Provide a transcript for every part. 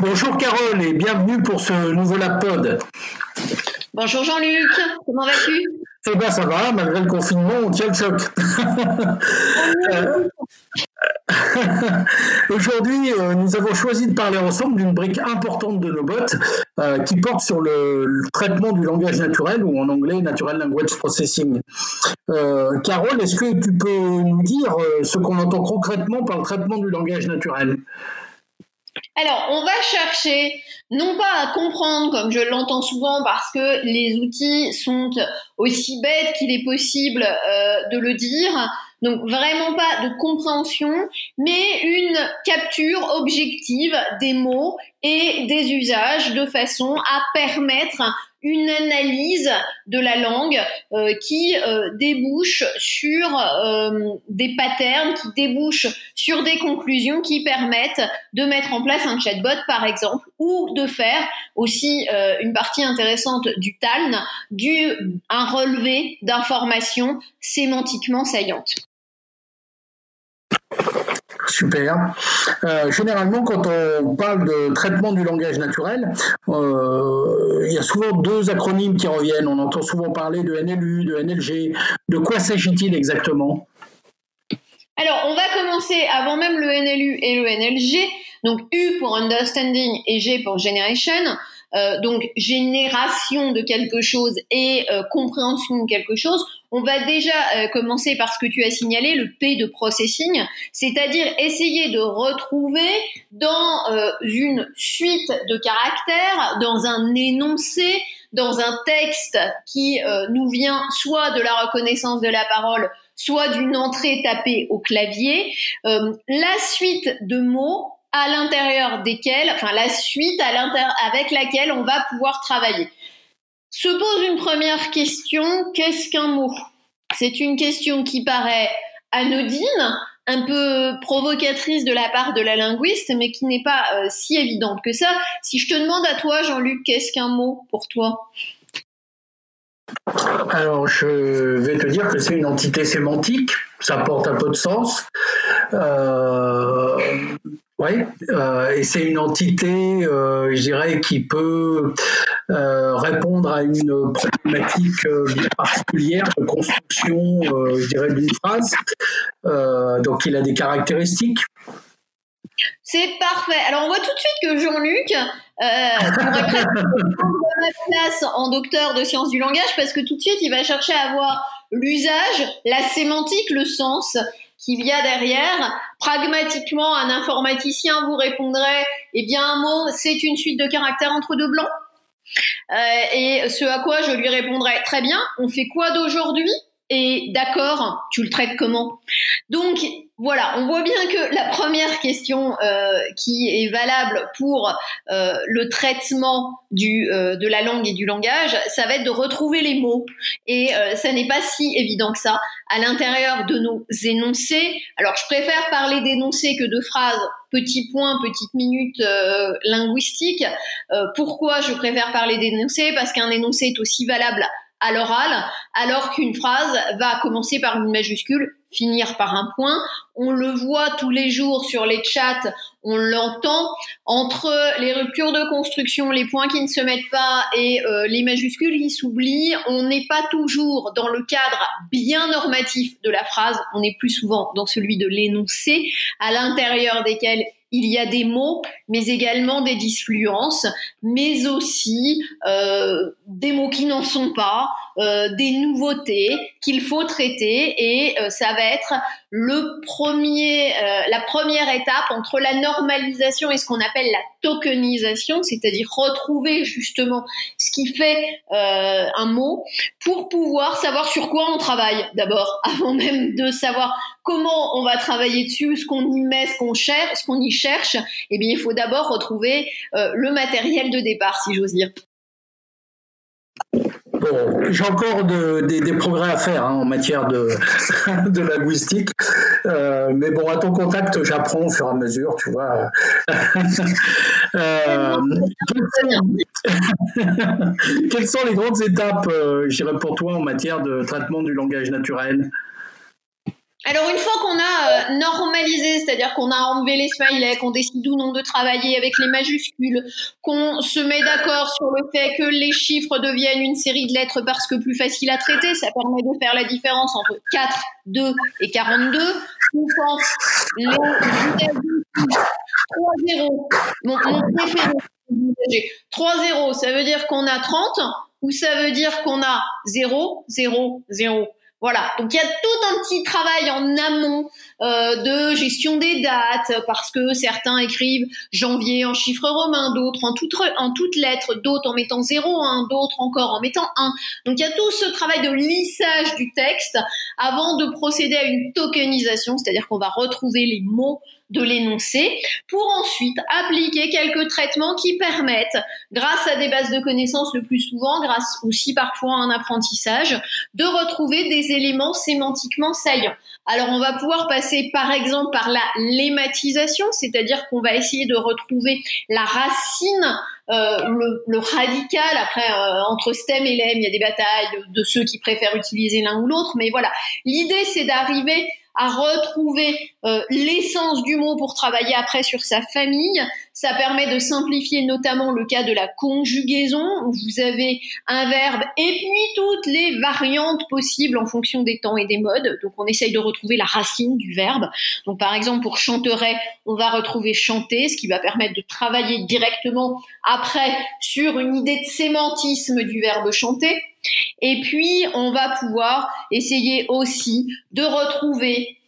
Bonjour Carole et bienvenue pour ce nouveau LabPod. Bonjour Jean-Luc, comment vas-tu? Eh bien ça va, malgré le confinement, on tient le choc. Euh, aujourd'hui, euh, nous avons choisi de parler ensemble d'une brique importante de nos bots euh, qui porte sur le, traitement du langage naturel ou en anglais Natural Language Processing. Carole, est-ce que tu peux nous dire ce qu'on entend concrètement par le traitement du langage naturel? Alors, on va chercher non pas à comprendre, comme je l'entends souvent, parce que les outils sont aussi bêtes qu'il est possible euh, de le dire, donc vraiment pas de compréhension, mais une capture objective des mots et des usages de façon à permettre une analyse de la langue euh, qui euh, débouche sur euh, des patterns, qui débouche sur des conclusions qui permettent de mettre en place un chatbot par exemple, ou de faire aussi une partie intéressante du TALN, du, un relevé d'informations sémantiquement saillantes. Super. Euh, généralement, quand on parle de traitement du langage naturel, euh, il y a souvent deux acronymes qui reviennent. On entend souvent parler de NLU, de NLG. De quoi s'agit-il exactement? Alors, on va commencer avant même le NLU et le NLG. Donc, U pour Understanding et G pour Generation. Euh, donc génération de quelque chose et euh, compréhension de quelque chose, on va déjà euh, commencer par ce que tu as signalé, le P de processing, c'est-à-dire essayer de retrouver dans une suite de caractères, dans un énoncé, dans un texte qui nous vient soit de la reconnaissance de la parole, soit d'une entrée tapée au clavier, la suite de mots à l'intérieur desquels, enfin la suite avec laquelle on va pouvoir travailler. Se pose une première question, qu'est-ce qu'un mot? C'est une question qui paraît anodine, un peu provocatrice de la part de la linguiste, mais qui n'est pas euh, si évidente que ça. Si je te demande à toi, Jean-Luc, qu'est-ce qu'un mot pour toi? Alors, je vais te dire que c'est une entité sémantique, ça porte un peu de sens. Euh, oui, euh, et c'est une entité, euh, je dirais, qui peut euh, répondre à une problématique bien particulière de construction, je dirais, d'une phrase. donc, il a des caractéristiques. C'est parfait. Alors, on voit tout de suite que Jean-Luc euh, prendre ma place en docteur de sciences du langage parce que tout de suite, il va chercher à avoir l'usage, la sémantique, le sens qu'il y a derrière. Pragmatiquement, un informaticien vous répondrait, eh bien, un mot, c'est une suite de caractères entre deux blancs. Euh, et ce à quoi je lui répondrais, très bien, on fait quoi d'aujourd'hui? Et d'accord, tu le traites comment? Donc voilà, on voit bien que la première question euh, qui est valable pour euh, le traitement euh, de la langue et du langage, ça va être de retrouver les mots. Et ça n'est pas si évident que ça à l'intérieur de nos énoncés. Alors je préfère parler d'énoncés que de phrases. Petit point, petite minute linguistique. pourquoi je préfère parler d'énoncés? Parce qu'un énoncé est aussi valable à l'oral, alors qu'une phrase va commencer par une majuscule, finir par un point. On le voit tous les jours sur les chats, on l'entend. Entre les ruptures de construction, les points qui ne se mettent pas et euh, les majuscules qui s'oublient, on n'est pas toujours dans le cadre bien normatif de la phrase, on est plus souvent dans celui de l'énoncé, à l'intérieur desquels il y a des mots, mais également des disfluences, mais aussi euh, des mots qui n'en sont pas, euh, des nouveautés qu'il faut traiter, et euh, ça va être le premier, euh, la première étape entre la normalisation et ce qu'on appelle la tokenisation, c'est-à-dire retrouver justement ce qui fait euh, un mot pour pouvoir savoir sur quoi on travaille d'abord, avant même de savoir comment on va travailler dessus, ce qu'on y met, ce qu'on cherche, ce qu'on y cherche. Eh bien, il faut d'abord retrouver le matériel de départ, si j'ose dire. Bon, j'ai encore des, progrès à faire hein, en matière de, de linguistique, euh, mais bon, à ton contact, j'apprends au fur et à mesure, tu vois. euh, quelles, sont, les grandes étapes, euh, je dirais, pour toi en matière de traitement du langage naturel? Alors une fois qu'on a euh, normalisé, c'est-à-dire qu'on a enlevé les smileys, qu'on décide ou non de travailler avec les majuscules, qu'on se met d'accord sur le fait que les chiffres deviennent une série de lettres parce que plus facile à traiter, ça permet de faire la différence entre 4, 2 et 42. Ou quand les 3 0, mon, préféré, 3 0, ça veut dire qu'on a 30 ou ça veut dire qu'on a 0, 0, 0. Voilà, donc il y a tout un petit travail en amont euh, de gestion des dates, parce que certains écrivent janvier en chiffre romain, d'autres en toutes en toutes lettres, d'autres en mettant zéro, hein, d'autres encore en mettant un. Donc il y a tout ce travail de lissage du texte avant de procéder à une tokenisation, c'est-à-dire qu'on va retrouver les mots de l'énoncé pour ensuite appliquer quelques traitements qui permettent, grâce à des bases de connaissances le plus souvent, grâce aussi parfois à un apprentissage, de retrouver des éléments sémantiquement saillants. Alors on va pouvoir passer par exemple par la lématisation, c'est-à-dire qu'on va essayer de retrouver la racine euh, le, radical. Après, euh, entre stem et lem, il y a des batailles de ceux qui préfèrent utiliser l'un ou l'autre. Mais voilà, l'idée, c'est d'arriver à retrouver euh, l'essence du mot pour travailler après sur sa famille. Ça permet de simplifier notamment le cas de la conjugaison, où vous avez un verbe et puis toutes les variantes possibles en fonction des temps et des modes. Donc on essaye de retrouver la racine du verbe. Donc par exemple pour chanterait, on va retrouver chanter, ce qui va permettre de travailler directement après sur une idée de sémantisme du verbe chanter. Et puis, on va pouvoir essayer aussi de retrouver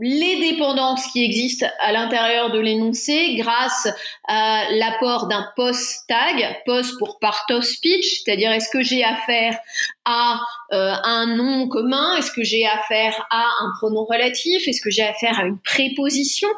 les dépendances qui existent à l'intérieur de l'énoncé grâce à l'apport d'un post tag, post pour part of speech, c'est-à-dire est-ce que j'ai affaire à euh, un nom commun, est-ce que j'ai affaire à un pronom relatif, est-ce que j'ai affaire à une préposition,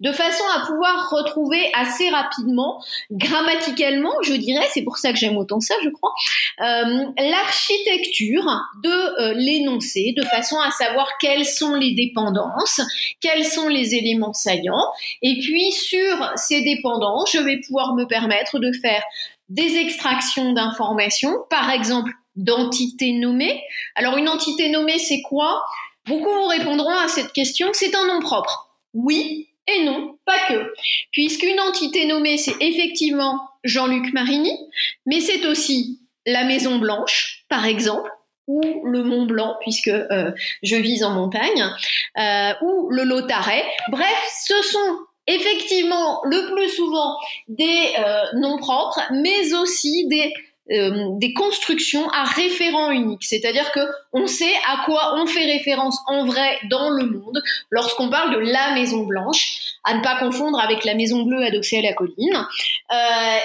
de façon à pouvoir retrouver assez rapidement, grammaticalement, je dirais, c'est pour ça que j'aime autant ça, je crois, euh, l'architecture de euh, l'énoncé, de façon à savoir quelles sont les dépendances, quels sont les éléments saillants, et puis sur ces dépendances, je vais pouvoir me permettre de faire des extractions d'informations, par exemple d'entités nommées. Alors une entité nommée, c'est quoi? Beaucoup vous répondront à cette question, c'est un nom propre. Oui et non, pas que. Puisqu'une entité nommée, c'est effectivement Jean-Luc Marini, mais c'est aussi la Maison Blanche, par exemple, ou le Mont Blanc, puisque euh, je vise en montagne, euh, ou le Lotaret. Bref, ce sont effectivement le plus souvent des euh, noms propres, mais aussi des des constructions à référent unique, c'est-à-dire que on sait à quoi on fait référence en vrai dans le monde lorsqu'on parle de la Maison Blanche, à ne pas confondre avec la Maison Bleue adossée à la colline,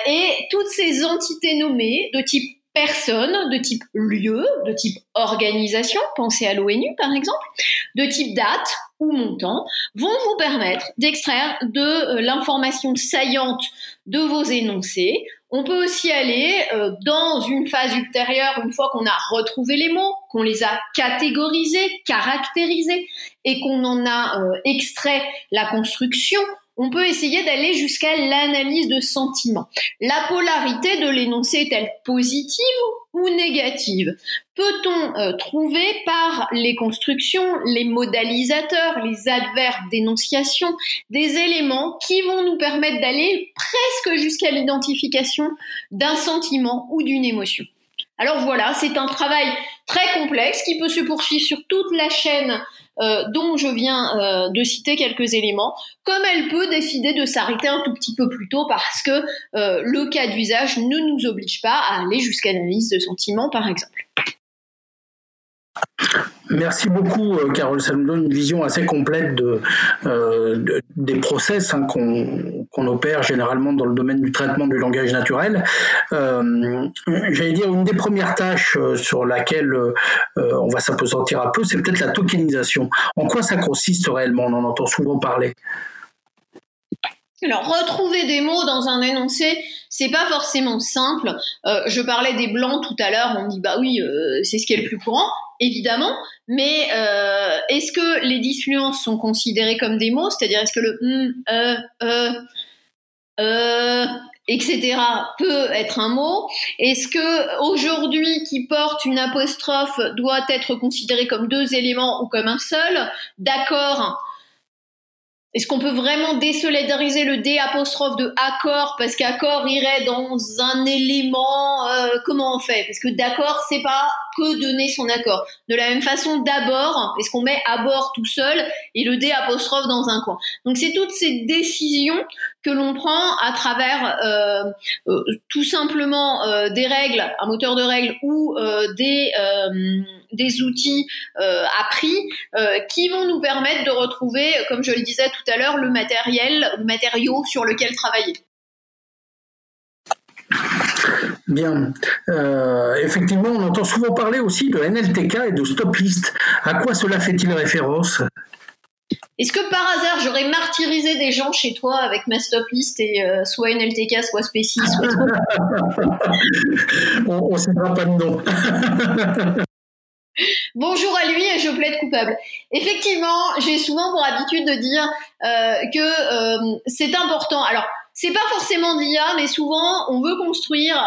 et toutes ces entités nommées de type personnes de type lieu, de type organisation, pensez à l'ONU par exemple, de type date ou montant, vont vous permettre d'extraire de euh, l'information saillante de vos énoncés. On peut aussi aller euh, dans une phase ultérieure, une fois qu'on a retrouvé les mots, qu'on les a catégorisés, caractérisés et qu'on en a euh, extrait la construction, on peut essayer d'aller jusqu'à l'analyse de sentiments. La polarité de l'énoncé est-elle positive ou négative? Peut-on euh, trouver par les constructions, les modalisateurs, les adverbes d'énonciation, des éléments qui vont nous permettre d'aller presque jusqu'à l'identification d'un sentiment ou d'une émotion? Alors voilà, c'est un travail très complexe qui peut se poursuivre sur toute la chaîne euh, dont je viens euh, de citer quelques éléments, comme elle peut décider de s'arrêter un tout petit peu plus tôt parce que euh, le cas d'usage ne nous oblige pas à aller jusqu'à l'analyse de sentiments, par exemple. Merci beaucoup, Carole. Ça nous donne une vision assez complète de, des process hein, qu'on opère généralement dans le domaine du traitement du langage naturel. Euh, J'allais dire, une des premières tâches euh, sur laquelle on va s'apesantir un peu, c'est peut-être la tokenisation. En quoi ça consiste réellement? On en entend souvent parler. Alors, retrouver des mots dans un énoncé, c'est pas forcément simple. Euh, je parlais des blancs tout à l'heure, on dit bah oui, euh, c'est ce qui est le plus courant, évidemment, mais euh, est-ce que les disfluences sont considérées comme des mots? C'est-à-dire, est-ce que le e, e, etc. peut être un mot Est-ce que aujourd'hui qui porte une apostrophe doit être considéré comme deux éléments ou comme un seul? D'accord. Est-ce qu'on peut vraiment désolidariser le D apostrophe de accord? Parce qu'accord irait dans un élément euh, Comment on fait? Parce que d'accord, c'est pas que donner son accord. De la même façon, d'abord, est-ce qu'on met à bord tout seul et le D apostrophe dans un coin? Donc c'est toutes ces décisions que l'on prend à travers euh, euh, tout simplement euh, des règles, un moteur de règles ou des, des outils appris qui vont nous permettre de retrouver, comme je le disais tout à l'heure, le matériel, le matériau sur lequel travailler. Bien. effectivement, on entend souvent parler aussi de NLTK et de stop list. À quoi cela fait-il référence? Est-ce que par hasard j'aurais martyrisé des gens chez toi avec ma stop list et euh, soit NLTK, soit Spécie, soit On ne citera pas de nom. Bonjour à lui et je plaide coupable. Effectivement, j'ai souvent pour habitude de dire euh, que euh, c'est important. Alors, c'est pas forcément de l'IA, mais souvent on veut construire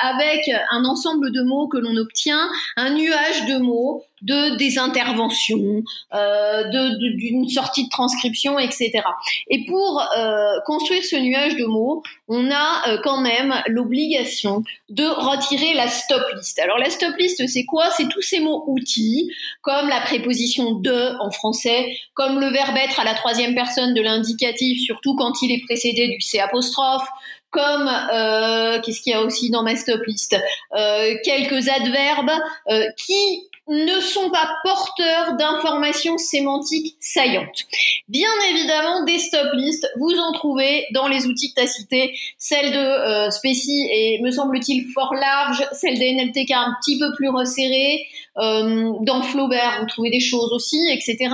avec un ensemble de mots que l'on obtient un nuage de mots de des interventions, euh, d'une sortie de transcription, etc. Et pour euh, construire ce nuage de mots, on a euh, quand même l'obligation de retirer la stop list. Alors la stop list, c'est quoi? C'est tous ces mots outils, comme la préposition de en français, comme le verbe être à la troisième personne de l'indicatif, surtout quand il est précédé du c apostrophe, comme euh, qu'est-ce qu'il y a aussi dans ma stop list? Euh, quelques adverbes euh, qui ne sont pas porteurs d'informations sémantiques saillantes. Bien évidemment, des stop lists, vous en trouvez dans les outils que tu cités, celle de euh, Speci est, me semble-t-il, fort large, celle des NLTK un petit peu plus resserrée, euh, dans Flaubert, vous trouvez des choses aussi, etc.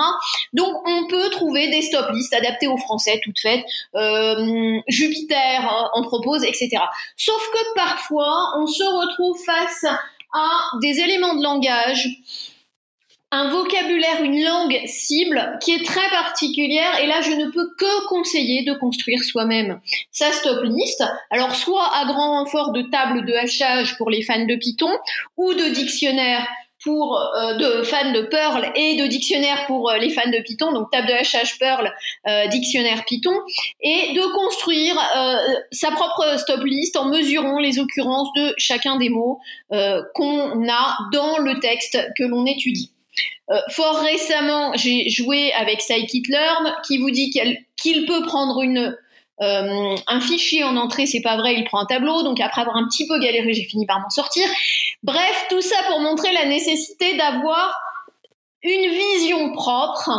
Donc, on peut trouver des stop lists adaptées au français, toutes faites. Euh, Jupiter en propose, etc. Sauf que parfois, on se retrouve face à des éléments de langage, un vocabulaire, une langue cible qui est très particulière et là je ne peux que conseiller de construire soi-même sa stop list. Alors soit à grand renfort de table de hachage pour les fans de Python ou de dictionnaire pour euh, de fans de Perl et de dictionnaire pour euh, les fans de Python, donc table de hachage Perl, euh, dictionnaire Python, et de construire sa propre stop list en mesurant les occurrences de chacun des mots qu'on a dans le texte que l'on étudie. fort récemment, j'ai joué avec Scikit-Learn qui vous dit qu'il peut prendre une euh, un fichier en entrée, c'est pas vrai, il prend un tableau. Donc après avoir un petit peu galéré, j'ai fini par m'en sortir. Bref, tout ça pour montrer la nécessité d'avoir une vision propre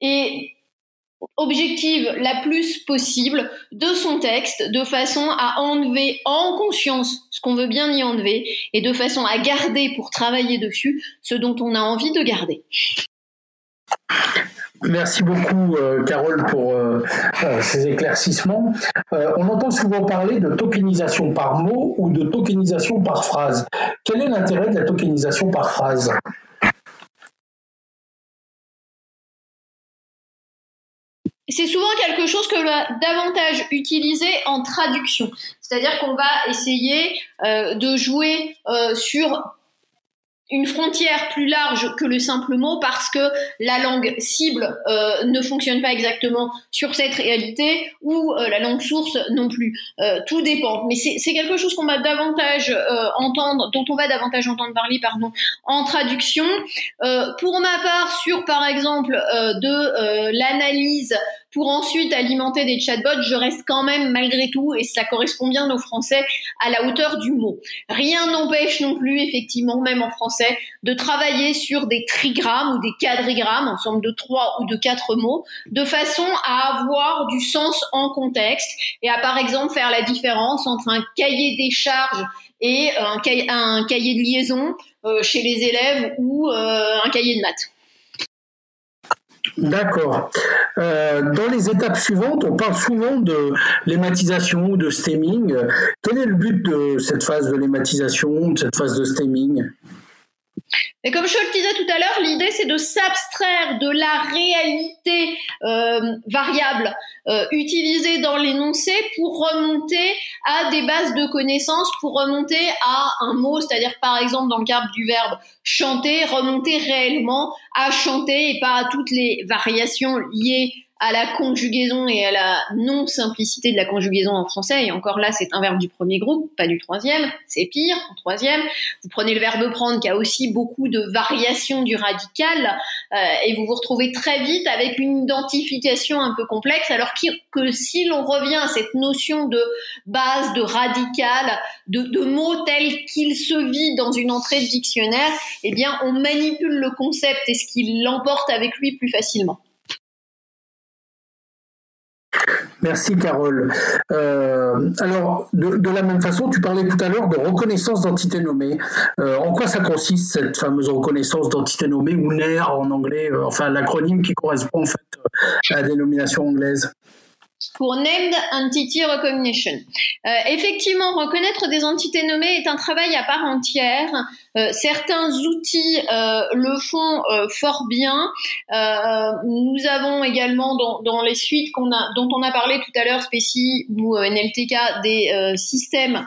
et objective la plus possible de son texte de façon à enlever en conscience ce qu'on veut bien y enlever et de façon à garder pour travailler dessus ce dont on a envie de garder. Merci beaucoup, euh, Carole, pour euh, euh, ces éclaircissements. on entend souvent parler de tokenisation par mot ou de tokenisation par phrase. Quel est l'intérêt de la tokenisation par phrase? C'est souvent quelque chose que l'on davantage utilisé en traduction. C'est-à-dire qu'on va essayer de jouer sur une frontière plus large que le simple mot parce que la langue cible euh, ne fonctionne pas exactement sur cette réalité ou euh, la langue source non plus. Euh, tout dépend. Mais c'est quelque chose qu'on va davantage entendre, dont on va davantage entendre parler, pardon, en traduction. pour ma part, sur par exemple de l'analyse pour ensuite alimenter des chatbots, je reste quand même malgré tout, et ça correspond bien au français, à la hauteur du mot. Rien n'empêche non plus, effectivement, même en français, de travailler sur des trigrammes ou des quadrigrammes, ensemble de trois ou de quatre mots, de façon à avoir du sens en contexte et à par exemple faire la différence entre un cahier des charges et un cahier, de liaison euh, chez les élèves ou euh, un cahier de maths. D'accord. Euh, dans les étapes suivantes, on parle souvent de lématisation ou de stemming. Quel est le but de cette phase de lématisation, de cette phase de stemming? Et comme je le disais tout à l'heure, l'idée c'est de s'abstraire de la réalité euh, variable euh, utilisée dans l'énoncé pour remonter à des bases de connaissances, pour remonter à un mot, c'est-à-dire par exemple dans le cas du verbe chanter, remonter réellement à chanter et pas à toutes les variations liées à la conjugaison et à la non-simplicité de la conjugaison en français. Et encore là, c'est un verbe du premier groupe, pas du troisième. C'est pire, en troisième. Vous prenez le verbe prendre qui a aussi beaucoup de variations du radical euh, et vous vous retrouvez très vite avec une identification un peu complexe. Alors que si l'on revient à cette notion de base, de radical, de, de mots tels qu'il se vit dans une entrée de dictionnaire, eh bien, on manipule le concept et ce qui l'emporte avec lui plus facilement. Merci Carole. Euh, alors, de, la même façon, tu parlais tout à l'heure de reconnaissance d'entité nommée. Euh, en quoi ça consiste cette fameuse reconnaissance d'entité nommée ou NER en anglais, euh, enfin l'acronyme qui correspond en fait à la dénomination anglaise? Pour Named Entity Recognition. Euh, effectivement, reconnaître des entités nommées est un travail à part entière. Euh, certains outils euh, le font fort bien. nous avons également dans, les suites dont on a parlé tout à l'heure, Speci ou NLTK, des systèmes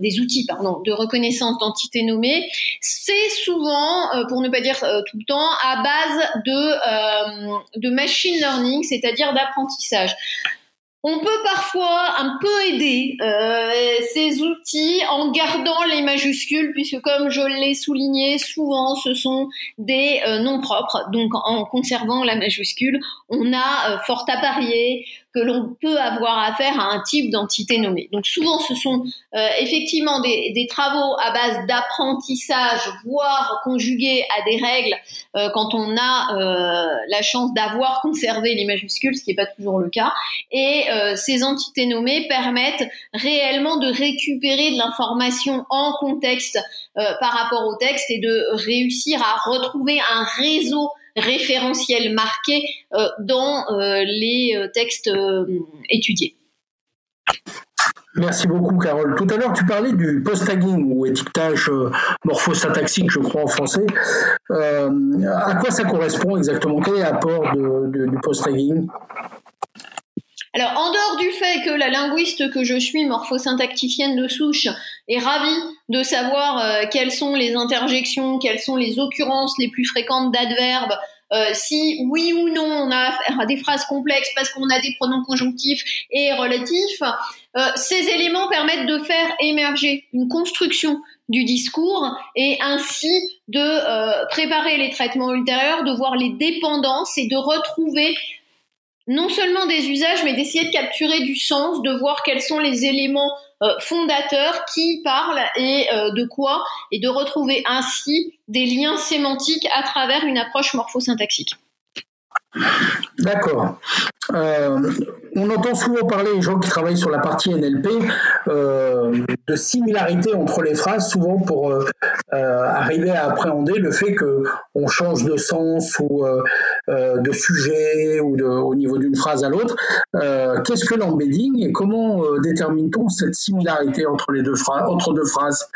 des outils pardon, de reconnaissance d'entités nommées, c'est souvent, pour ne pas dire tout le temps, à base de, de machine learning, c'est-à-dire d'apprentissage. On peut parfois un peu aider euh, ces outils en gardant les majuscules, puisque comme je l'ai souligné, souvent ce sont des euh, noms propres. Donc en conservant la majuscule, on a euh, fort à parier que l'on peut avoir affaire à un type d'entité nommée. Donc souvent, ce sont euh, effectivement des, travaux à base d'apprentissage, voire conjugués à des règles euh, quand on a euh, la chance d'avoir conservé les majuscules, ce qui n'est pas toujours le cas. Et ces entités nommées permettent réellement de récupérer de l'information en contexte par rapport au texte et de réussir à retrouver un réseau référentiel marqué euh, dans euh, les euh, textes étudiés. Merci beaucoup, Carole. Tout à l'heure, tu parlais du post-tagging ou étiquetage morphosyntaxique, je crois en français. à quoi ça correspond exactement? Quel est l'apport du post-tagging? Alors, en dehors du fait que la linguiste que je suis, morphosyntacticienne de souche, est ravie de savoir euh, quelles sont les interjections, quelles sont les occurrences les plus fréquentes d'adverbes, euh, si oui ou non on a affaire à des phrases complexes parce qu'on a des pronoms conjonctifs et relatifs, euh, ces éléments permettent de faire émerger une construction du discours et ainsi de préparer les traitements ultérieurs, de voir les dépendances et de retrouver non seulement des usages, mais d'essayer de capturer du sens, de voir quels sont les éléments euh, fondateurs, qui parlent et euh, de quoi, et de retrouver ainsi des liens sémantiques à travers une approche morphosyntaxique. D'accord. Euh, on entend souvent parler, les gens qui travaillent sur la partie NLP, euh, de similarité entre les phrases, souvent pour euh, arriver à appréhender le fait qu'on change de sens ou de sujet ou au niveau d'une phrase à l'autre. Qu'est-ce que l'embedding et comment détermine-t-on cette similarité entre deux entre deux phrases?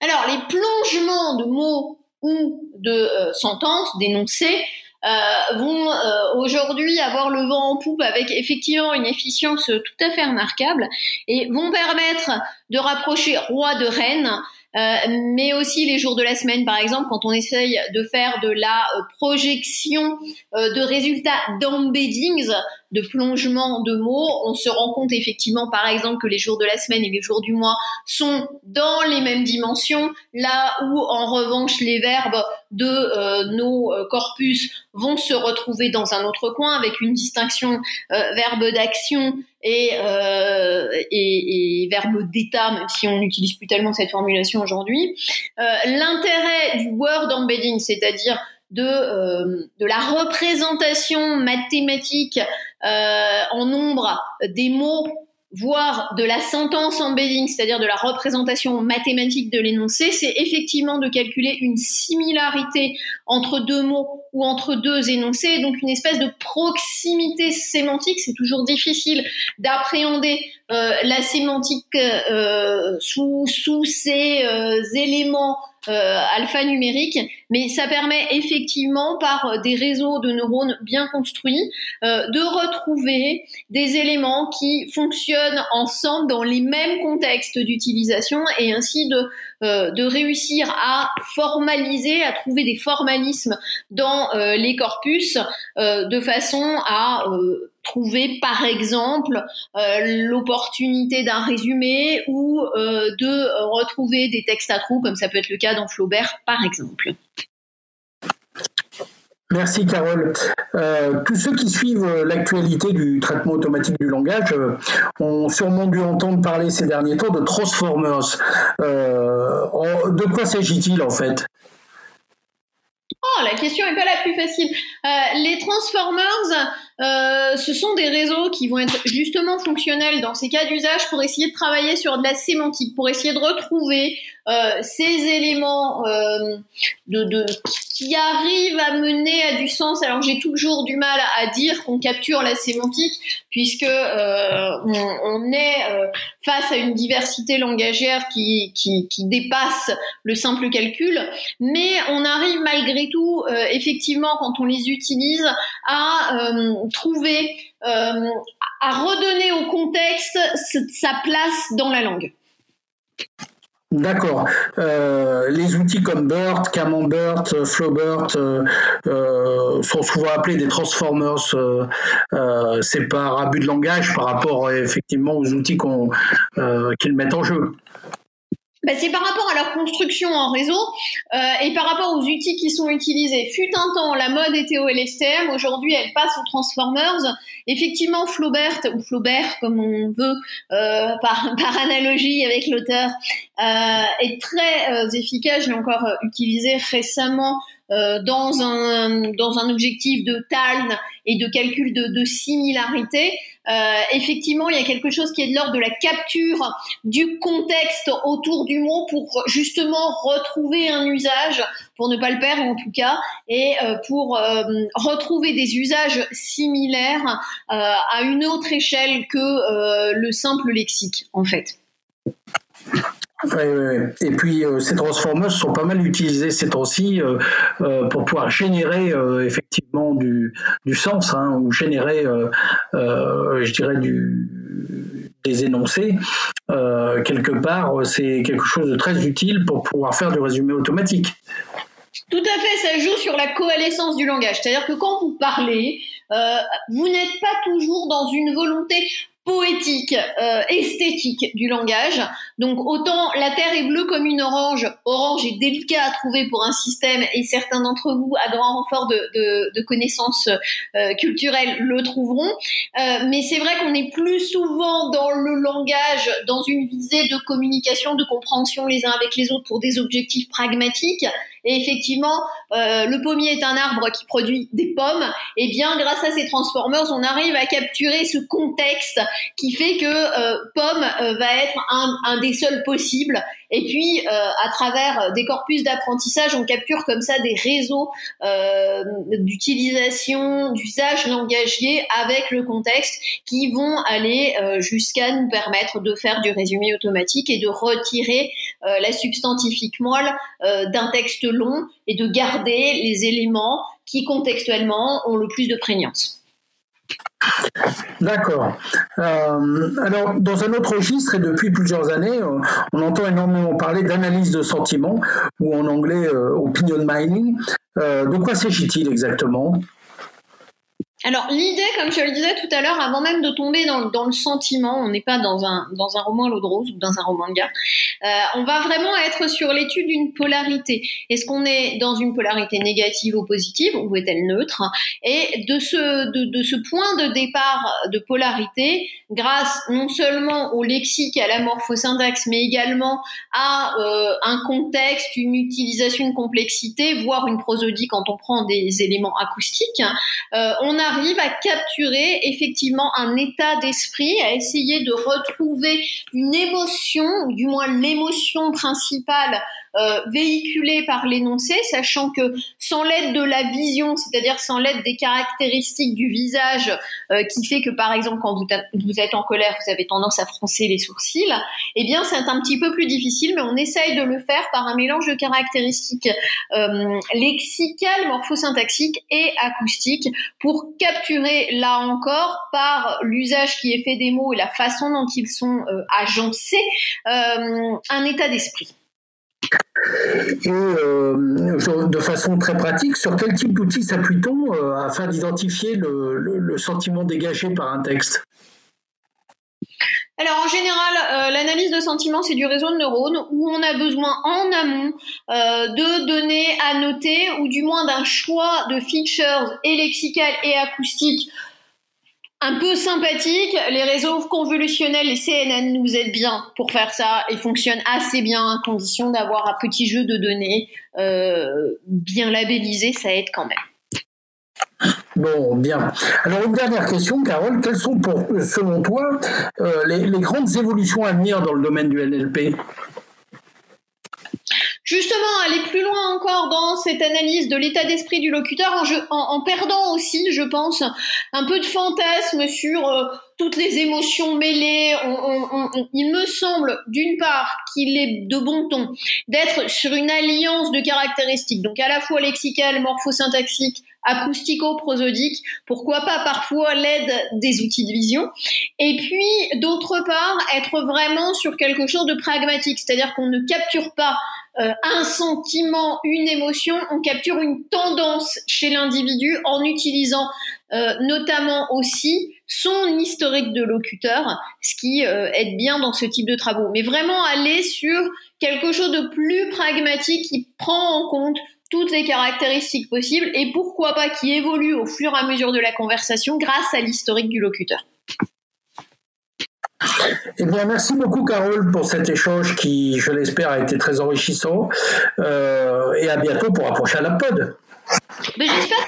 Alors, les plongements de mots ou de sentences, d'énoncés, euh, vont euh, aujourd'hui avoir le vent en poupe avec effectivement une efficience tout à fait remarquable et vont permettre de rapprocher roi de reine euh, mais aussi les jours de la semaine, par exemple, quand on essaye de faire de la euh, projection euh, de résultats d'embeddings, de plongement de mots, on se rend compte effectivement, par exemple, que les jours de la semaine et les jours du mois sont dans les mêmes dimensions, là où, en revanche, les verbes de nos corpus vont se retrouver dans un autre coin avec une distinction verbe d'action et, euh, et, et verbe d'état, même si on n'utilise plus tellement cette formulation aujourd'hui. Euh, L'intérêt du word embedding, c'est-à-dire de, euh, de la représentation mathématique euh, en nombre des mots voire de la sentence embedding, c'est-à-dire de la représentation mathématique de l'énoncé, c'est effectivement de calculer une similarité entre deux mots ou entre deux énoncés, donc une espèce de proximité sémantique. C'est toujours difficile d'appréhender la sémantique sous, sous ces éléments euh, alphanumérique, mais ça permet effectivement par euh, des réseaux de neurones bien construits euh, de retrouver des éléments qui fonctionnent ensemble dans les mêmes contextes d'utilisation et ainsi de de réussir à formaliser, à trouver des formalismes dans les corpus de façon à trouver par exemple euh, l'opportunité d'un résumé ou euh, de retrouver des textes à trous, comme ça peut être le cas dans Flaubert par exemple. Merci Carole. Euh, tous ceux qui suivent l'actualité du traitement automatique du langage ont sûrement dû entendre parler ces derniers temps de Transformers. de quoi s'agit-il en fait? Oh, la question n'est pas la plus facile. les Transformers, euh, ce sont des réseaux qui vont être justement fonctionnels dans ces cas d'usage pour essayer de travailler sur de la sémantique, pour essayer de retrouver euh, ces éléments euh, de, de, qui arrivent à mener à du sens. Alors j'ai toujours du mal à dire qu'on capture la sémantique puisque euh, on, on, est euh, face à une diversité langagère qui, qui, qui, dépasse le simple calcul, mais on arrive malgré tout, effectivement, quand on les utilise, à trouver, euh, à redonner au contexte sa place dans la langue. D'accord. Euh, les outils comme BERT, Camembert, Flowbert euh, sont souvent appelés des transformers. c'est par abus de langage par rapport effectivement aux outils qu'ils mettent en jeu. Bah, c'est par rapport à leur construction en réseau euh, et par rapport aux outils qui sont utilisés. Fut un temps, la mode était au LSTM, aujourd'hui elle passe aux Transformers. Effectivement, Flaubert, ou Flaubert comme on veut, euh, par, par, analogie avec l'auteur, euh, est très euh, efficace. Je l'ai encore euh, utilisé récemment euh, dans, un, dans un objectif de TALN et de calcul de, de similarité. Euh, effectivement, il y a quelque chose qui est de l'ordre de la capture du contexte autour du mot pour justement retrouver un usage, pour ne pas le perdre en tout cas, et euh, pour retrouver des usages similaires à une autre échelle que le simple lexique, en fait. Et puis euh, ces transformers sont pas mal utilisés ces temps-ci euh, euh, pour pouvoir générer effectivement du, du sens hein, ou générer, je dirais, du, des énoncés. quelque part, c'est quelque chose de très utile pour pouvoir faire du résumé automatique. Tout à fait, ça joue sur la coalescence du langage. C'est-à-dire que quand vous parlez, vous n'êtes pas toujours dans une volonté poétique, euh, esthétique du langage. Donc autant la Terre est bleue comme une orange, orange est délicat à trouver pour un système et certains d'entre vous, à grand renfort de, de, de connaissances euh, culturelles, le trouveront. Euh, mais c'est vrai qu'on est plus souvent dans le langage, dans une visée de communication, de compréhension les uns avec les autres pour des objectifs pragmatiques. Et effectivement, euh, le pommier est un arbre qui produit des pommes. Et bien, grâce à ces transformers, on arrive à capturer ce contexte qui fait que euh, pomme euh, va être un, un, des seuls possibles. Et puis, euh, à travers des corpus d'apprentissage, on capture comme ça des réseaux euh, d'utilisation, d'usage langagier avec le contexte qui vont aller jusqu'à nous permettre de faire du résumé automatique et de retirer la substantifique moelle d'un texte long et de garder les éléments qui contextuellement ont le plus de prégnance. D'accord. Euh, alors, dans un autre registre, et depuis plusieurs années, euh, on entend énormément parler d'analyse de sentiments, ou en anglais euh, opinion mining. de quoi s'agit-il exactement? Alors l'idée, comme je le disais tout à l'heure, avant même de tomber dans, le sentiment, on n'est pas dans un, dans un roman à l'eau de rose ou dans un roman de euh, on va vraiment être sur l'étude d'une polarité. Est-ce qu'on est dans une polarité négative ou positive ou est-elle neutre Et de ce, de, ce point de départ de polarité, grâce non seulement au lexique, à la morphosyntaxe, mais également à euh, un contexte, une utilisation, une complexité, voire une prosodie quand on prend des éléments acoustiques, euh, on a arrive à capturer effectivement un état d'esprit, à essayer de retrouver une émotion, ou du moins l'émotion principale euh, véhiculé par l'énoncé, sachant que sans l'aide de la vision, c'est-à-dire sans l'aide des caractéristiques du visage, euh, qui fait que par exemple quand vous, êtes en colère, vous avez tendance à froncer les sourcils, eh bien c'est un petit peu plus difficile, mais on essaye de le faire par un mélange de caractéristiques euh, lexicales, morphosyntaxiques et acoustiques pour capturer là encore par l'usage qui est fait des mots et la façon dont ils sont agencés un état d'esprit. Et euh, de façon très pratique, sur quel type d'outils s'appuie-t-on afin d'identifier le, sentiment dégagé par un texte? Alors en général, l'analyse de sentiments, c'est du réseau de neurones où on a besoin en amont de données à noter ou du moins d'un choix de features et lexicales et acoustiques un peu sympathique. Les réseaux convolutionnels, les CNN nous aident bien pour faire ça et fonctionnent assez bien à condition d'avoir un petit jeu de données euh, bien labellisé, ça aide quand même. Bon, bien. Alors une dernière question, Carole, quelles sont pour, selon toi euh, les, les grandes évolutions à venir dans le domaine du NLP justement aller plus loin encore dans cette analyse de l'état d'esprit du locuteur en, perdant aussi, je pense, un peu de fantasme sur euh, toutes les émotions mêlées. il me semble, d'une part, qu'il est de bon ton d'être sur une alliance de caractéristiques, donc à la fois lexicale, morphosyntaxique, acoustico-prosodique, pourquoi pas parfois l'aide des outils de vision, et puis d'autre part être vraiment sur quelque chose de pragmatique, c'est-à-dire qu'on ne capture pas euh, un sentiment, une émotion, on capture une tendance chez l'individu en utilisant euh, notamment aussi son historique de locuteur, ce qui euh, aide bien dans ce type de travaux. Mais vraiment aller sur quelque chose de plus pragmatique qui prend en compte toutes les caractéristiques possibles et pourquoi pas qui évolue au fur et à mesure de la conversation grâce à l'historique du locuteur. Eh bien, merci beaucoup, Carole, pour cet échange qui, je l'espère, a été très enrichissant. Euh, et à bientôt pour un prochain pod. J'espère